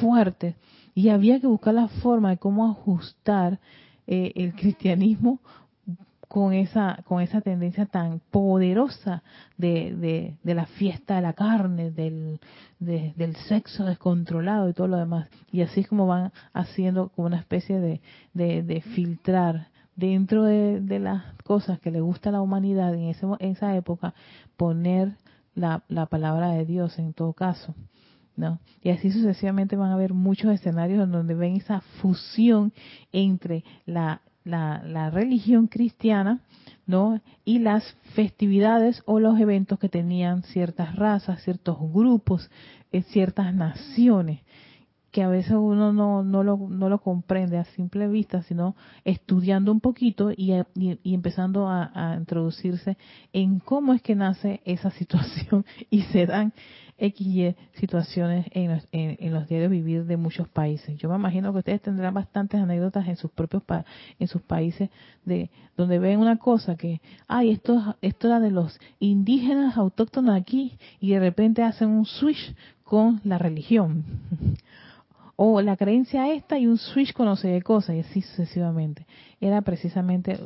fuertes, y había que buscar la forma de cómo ajustar eh, el cristianismo con esa con esa tendencia tan poderosa de, de, la fiesta de la carne, del, del sexo descontrolado y todo lo demás. Y así es como van haciendo como una especie de, de filtrar dentro de, las cosas que le gusta a la humanidad en, ese, esa época, poner la, la palabra de Dios en todo caso. ¿no? Y así sucesivamente van a haber muchos escenarios en donde ven esa fusión entre la, la, la, religión cristiana, ¿no? Y las festividades o los eventos que tenían ciertas razas, ciertos grupos, eh, ciertas naciones que a veces uno no, no, lo, no lo comprende a simple vista, sino estudiando un poquito y, y, empezando a, introducirse en cómo es que nace esa situación y se dan X situaciones en los, en, los diarios vivir de muchos países. Yo me imagino que ustedes tendrán bastantes anécdotas en sus propios en sus países de donde ven una cosa que, ay, esto, esto era de los indígenas autóctonos aquí y de repente hacen un switch con la religión o la creencia esta y un switch con no sé de cosas y así sucesivamente. Era precisamente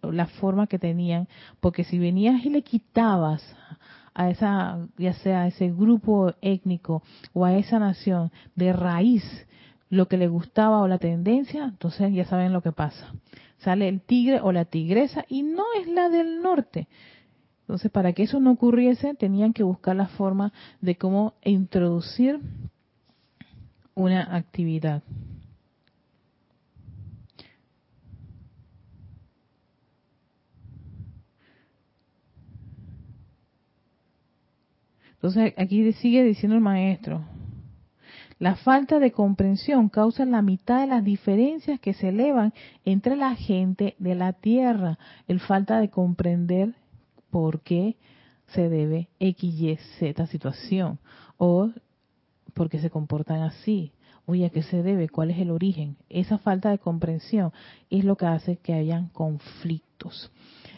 la forma que tenían, porque si venías y le quitabas a esa, ya sea a ese grupo étnico o a esa nación de raíz lo que le gustaba o la tendencia, entonces ya saben lo que pasa. Sale el tigre o la tigresa y no es la del norte. Entonces, para que eso no ocurriese, tenían que buscar la forma de cómo introducir una actividad. Entonces aquí sigue diciendo el maestro, la falta de comprensión causa la mitad de las diferencias que se elevan entre la gente de la tierra. El falta de comprender por qué se debe X, Y, situación. O porque se comportan así. Oye, ¿a qué se debe? ¿Cuál es el origen? Esa falta de comprensión es lo que hace que hayan conflictos.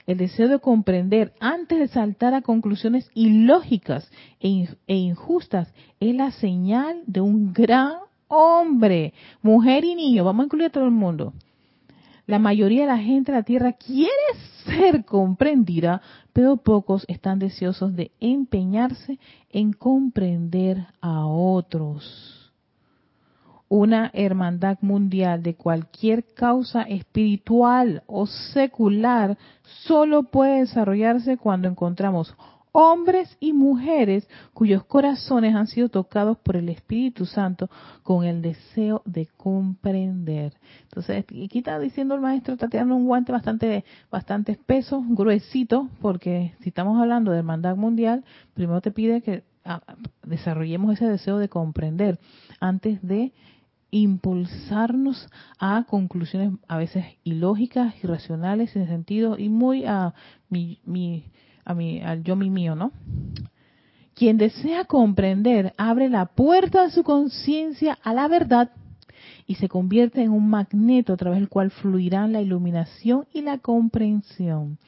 El deseo de comprender antes de saltar a conclusiones ilógicas e, e injustas es la señal de un gran hombre, mujer y niño. Vamos a incluir a todo el mundo. La mayoría de la gente de la Tierra quiere ser comprendida, pero pocos están deseosos de empeñarse en comprender a otros. Una hermandad mundial de cualquier causa espiritual o secular solo puede desarrollarse cuando encontramos hombres y mujeres cuyos corazones han sido tocados por el Espíritu Santo con el deseo de comprender. Entonces, aquí está diciendo el maestro, está tirando un guante bastante, bastante espeso, gruesito, porque si estamos hablando de hermandad mundial, primero te pide que ah, desarrollemos ese deseo de comprender antes de impulsarnos a conclusiones a veces ilógicas, irracionales, sin sentido y muy a mi, mi a mi, al yo mi mío, ¿no? Quien desea comprender abre la puerta de su conciencia a la verdad y se convierte en un magneto a través del cual fluirán la iluminación y la comprensión.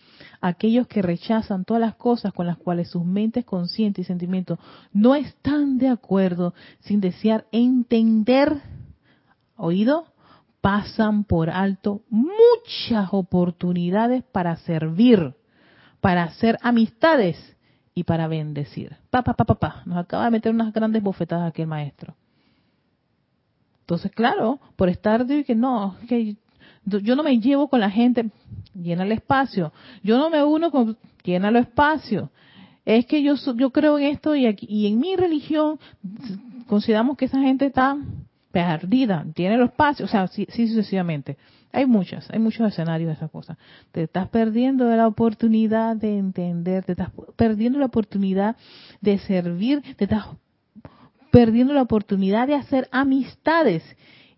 Aquellos que rechazan todas las cosas con las cuales sus mentes conscientes y sentimientos no están de acuerdo, sin desear entender, oído, pasan por alto muchas oportunidades para servir para hacer amistades y para bendecir. Papá, papá, papá, nos acaba de meter unas grandes bofetadas aquí el maestro. Entonces, claro, por estar de que no, que yo no me llevo con la gente, llena el espacio. Yo no me uno con, llena el espacio. Es que yo, yo creo en esto y, aquí, y en mi religión consideramos que esa gente está perdida, tiene el espacio, o sea, sí sucesivamente. Hay muchas, hay muchos escenarios de esas cosas. Te estás perdiendo la oportunidad de entender, te estás perdiendo la oportunidad de servir, te estás perdiendo la oportunidad de hacer amistades.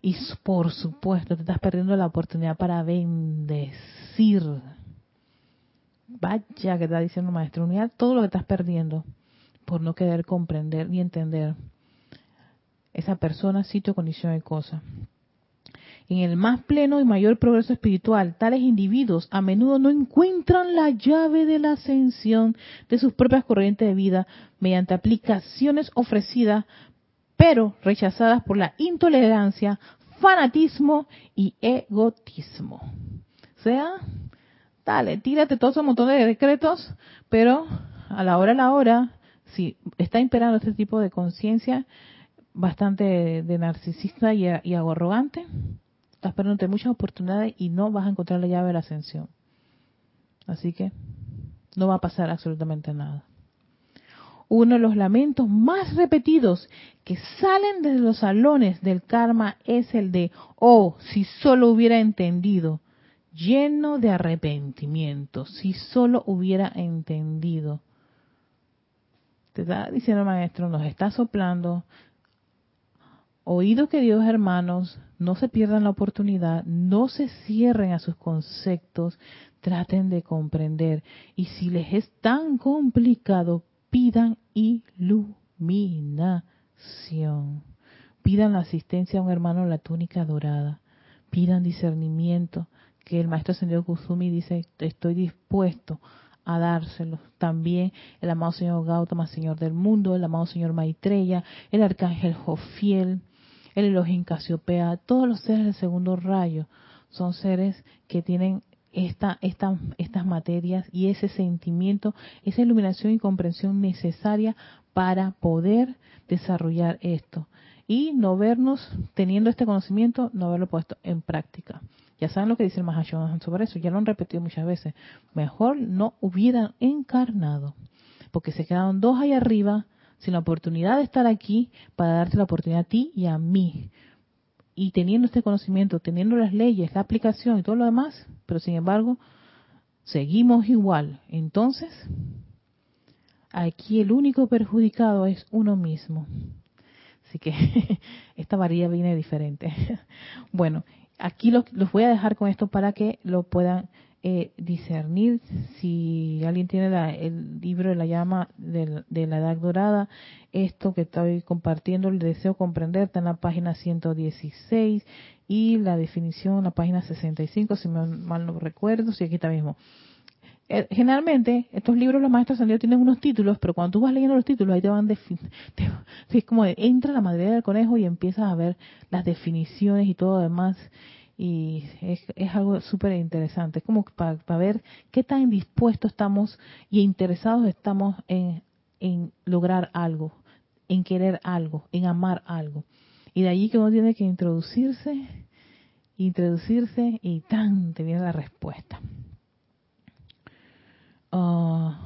Y por supuesto, te estás perdiendo la oportunidad para bendecir. Vaya que está diciendo maestro, mira todo lo que estás perdiendo por no querer comprender ni entender esa persona, sitio, condición y cosa. En el más pleno y mayor progreso espiritual, tales individuos a menudo no encuentran la llave de la ascensión de sus propias corrientes de vida mediante aplicaciones ofrecidas, pero rechazadas por la intolerancia, fanatismo y egotismo. O sea, dale, tírate todo ese montón de decretos, pero a la hora a la hora, si está imperando este tipo de conciencia bastante de narcisista y, y arrogante, estás perdiendo muchas oportunidades y no vas a encontrar la llave de la ascensión. Así que no va a pasar absolutamente nada. Uno de los lamentos más repetidos que salen de los salones del karma es el de, oh, si solo hubiera entendido, lleno de arrepentimiento, si solo hubiera entendido. Te está diciendo el maestro, nos está soplando, Oídos Dios, hermanos, no se pierdan la oportunidad, no se cierren a sus conceptos, traten de comprender. Y si les es tan complicado, pidan iluminación. Pidan la asistencia a un hermano en la túnica dorada. Pidan discernimiento, que el maestro Ascendido Kusumi dice, estoy dispuesto a dárselo. También el amado Señor Gautama, Señor del mundo, el amado Señor Maitreya, el Arcángel Jofiel, el Elohim Casiopea, todos los seres del segundo rayo son seres que tienen esta, esta, estas materias y ese sentimiento, esa iluminación y comprensión necesaria para poder desarrollar esto. Y no vernos teniendo este conocimiento, no haberlo puesto en práctica. Ya saben lo que dice el Mahashoggi sobre eso, ya lo han repetido muchas veces. Mejor no hubieran encarnado, porque se quedaron dos ahí arriba sin la oportunidad de estar aquí para darte la oportunidad a ti y a mí. Y teniendo este conocimiento, teniendo las leyes, la aplicación y todo lo demás, pero sin embargo, seguimos igual. Entonces, aquí el único perjudicado es uno mismo. Así que esta varilla viene diferente. Bueno, aquí los, los voy a dejar con esto para que lo puedan eh, discernir si alguien tiene el libro de la llama de, la edad dorada, esto que estoy compartiendo, el deseo comprender, está en la página 116 y la definición en la página 65, si mal no recuerdo, si aquí está mismo. Eh, generalmente, estos libros los maestros ascendidos tienen unos títulos, pero cuando tú vas leyendo los títulos, ahí te van te, es como entra la madera del conejo y empiezas a ver las definiciones y todo lo demás y es, algo súper interesante. Es como para, ver qué tan dispuestos estamos y interesados estamos en, en lograr algo, en querer algo, en amar algo. Y de allí que uno tiene que introducirse, introducirse y tan te viene la respuesta. Ah,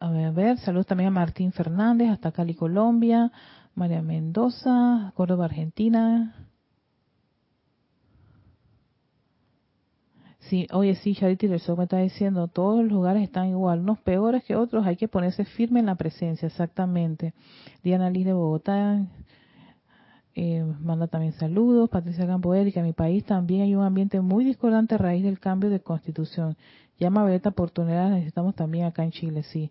a ver, a ver, saludos también a Martín Fernández, hasta Cali, Colombia, María Mendoza, Córdoba, Argentina. Sí, oye, sí, Charity Resort me está diciendo, todos los lugares están igual, unos peores que otros, hay que ponerse firme en la presencia, exactamente. Diana Liz de Bogotá, eh, manda también saludos. Patricia Campo Erika, en mi país también hay un ambiente muy discordante a raíz del cambio de constitución. Llama a esta oportunidad, necesitamos también acá en Chile, sí.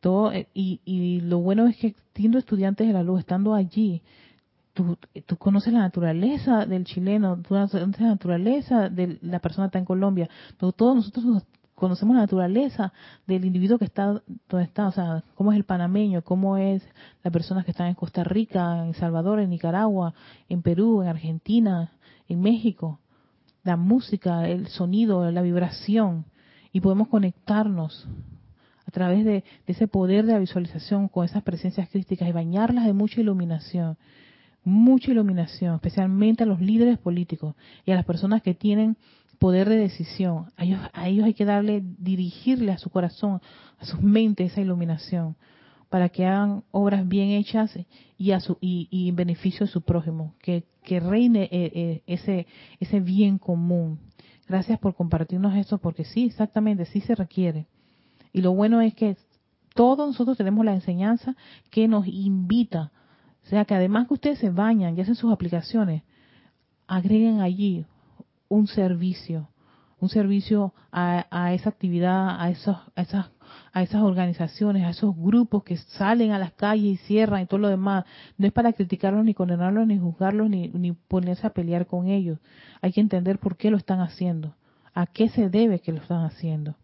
Todo, eh, y, y lo bueno es que siendo estudiantes de la luz, estando allí, tú, tú conoces la naturaleza del chileno, tú conoces la naturaleza de la persona que está en Colombia. Todos nosotros conocemos la naturaleza del individuo que está donde está, o sea, cómo es el panameño, cómo es la persona que está en Costa Rica, en Salvador, en Nicaragua, en Perú, en Argentina, en México. La música, el sonido, la vibración. Y podemos conectarnos a través de, de ese poder de la visualización con esas presencias crísticas y bañarlas de mucha iluminación mucha iluminación, especialmente a los líderes políticos y a las personas que tienen poder de decisión. A ellos, a ellos hay que darle, dirigirle a su corazón, a sus mentes esa iluminación, para que hagan obras bien hechas y, a su, y, en beneficio de su prójimo, que, que reine eh, eh, ese, ese bien común. Gracias por compartirnos esto, porque sí, exactamente, sí se requiere. Y lo bueno es que todos nosotros tenemos la enseñanza que nos invita, sea, que además que ustedes se bañan y hacen sus aplicaciones, agreguen allí un servicio, un servicio a, esa actividad, a, esos, a, esas, a esas organizaciones, a esos grupos que salen a las calles y cierran y todo lo demás. No es para criticarlos, ni condenarlos, ni juzgarlos, ni, ni ponerse a pelear con ellos. Hay que entender por qué lo están haciendo, a qué se debe que lo están haciendo.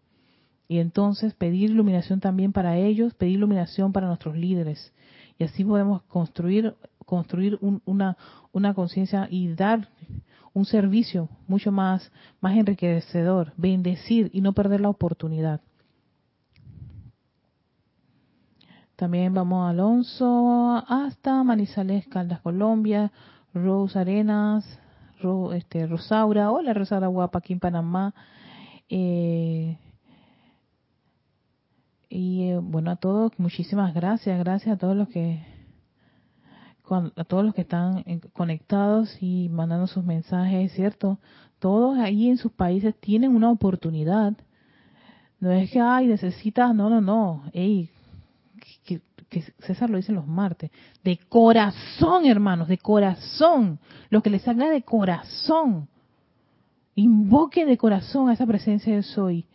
Y entonces pedir iluminación también para ellos, pedir iluminación para nuestros líderes. Y así podemos construir, construir una, una conciencia y dar un servicio mucho más, más enriquecedor, bendecir y no perder la oportunidad. También vamos a Alonso hasta Manizales, Caldas, Colombia, Rose Arenas, este, Rosaura, hola Rosaura Guapa aquí en Panamá. Eh, y eh, bueno, a todos, muchísimas gracias, gracias a todos los que a todos los que están conectados y mandando sus mensajes, ¿cierto? Todos ahí en sus países tienen una oportunidad. No es que, ay, necesitas, no, no, no. Ey, que, César lo dice los martes. De corazón, hermanos, de corazón. Lo que les salga de corazón. Invoque de corazón a esa presencia de soy.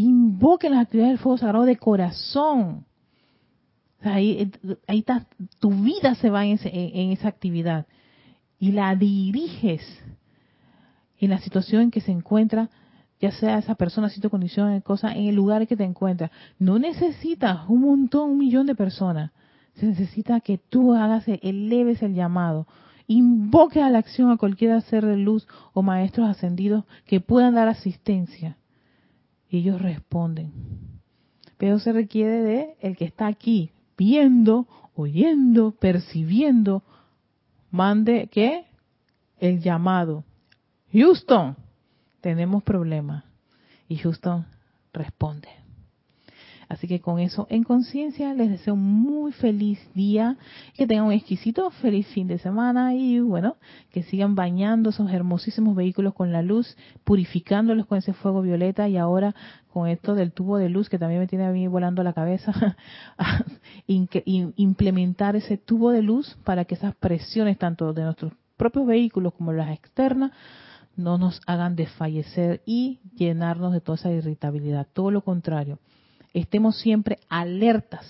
Invoque las actividades del fuego sagrado de corazón. Ahí, ahí está, tu vida se va en, en, esa actividad y la diriges en la situación en que se encuentra, ya sea esa persona, sitio, condición, cosa, en el lugar que te encuentras. No necesitas un montón, un millón de personas. Se necesita que tú hagas, eleves el llamado. Invoque a la acción a cualquier ser de luz o maestros ascendidos que puedan dar asistencia. Ellos responden. Pero se requiere de el que está aquí, viendo, oyendo, percibiendo, mande que el llamado. Houston, tenemos problemas. Y Houston responde. Así que con eso en conciencia les deseo un muy feliz día, que tengan un exquisito feliz fin de semana y bueno, que sigan bañando esos hermosísimos vehículos con la luz, purificándolos con ese fuego violeta y ahora con esto del tubo de luz que también me tiene a mí volando la cabeza, implementar ese tubo de luz para que esas presiones tanto de nuestros propios vehículos como las externas no nos hagan desfallecer y llenarnos de toda esa irritabilidad. Todo lo contrario, estemos siempre alertas,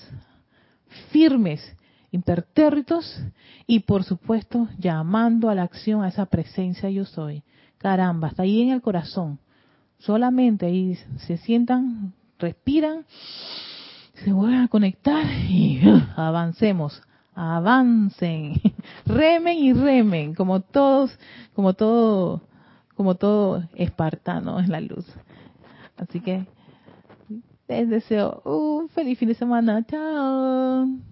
firmes, impertérritos y por supuesto llamando a la acción a esa presencia yo soy. Caramba, está ahí en el corazón. Solamente ahí se sientan, respiran, se vuelven a conectar y avancemos, avancen, remen y remen, como todos, como todo, como todo espartano en la luz. Así que les deseo un feliz fin de semana. Chao.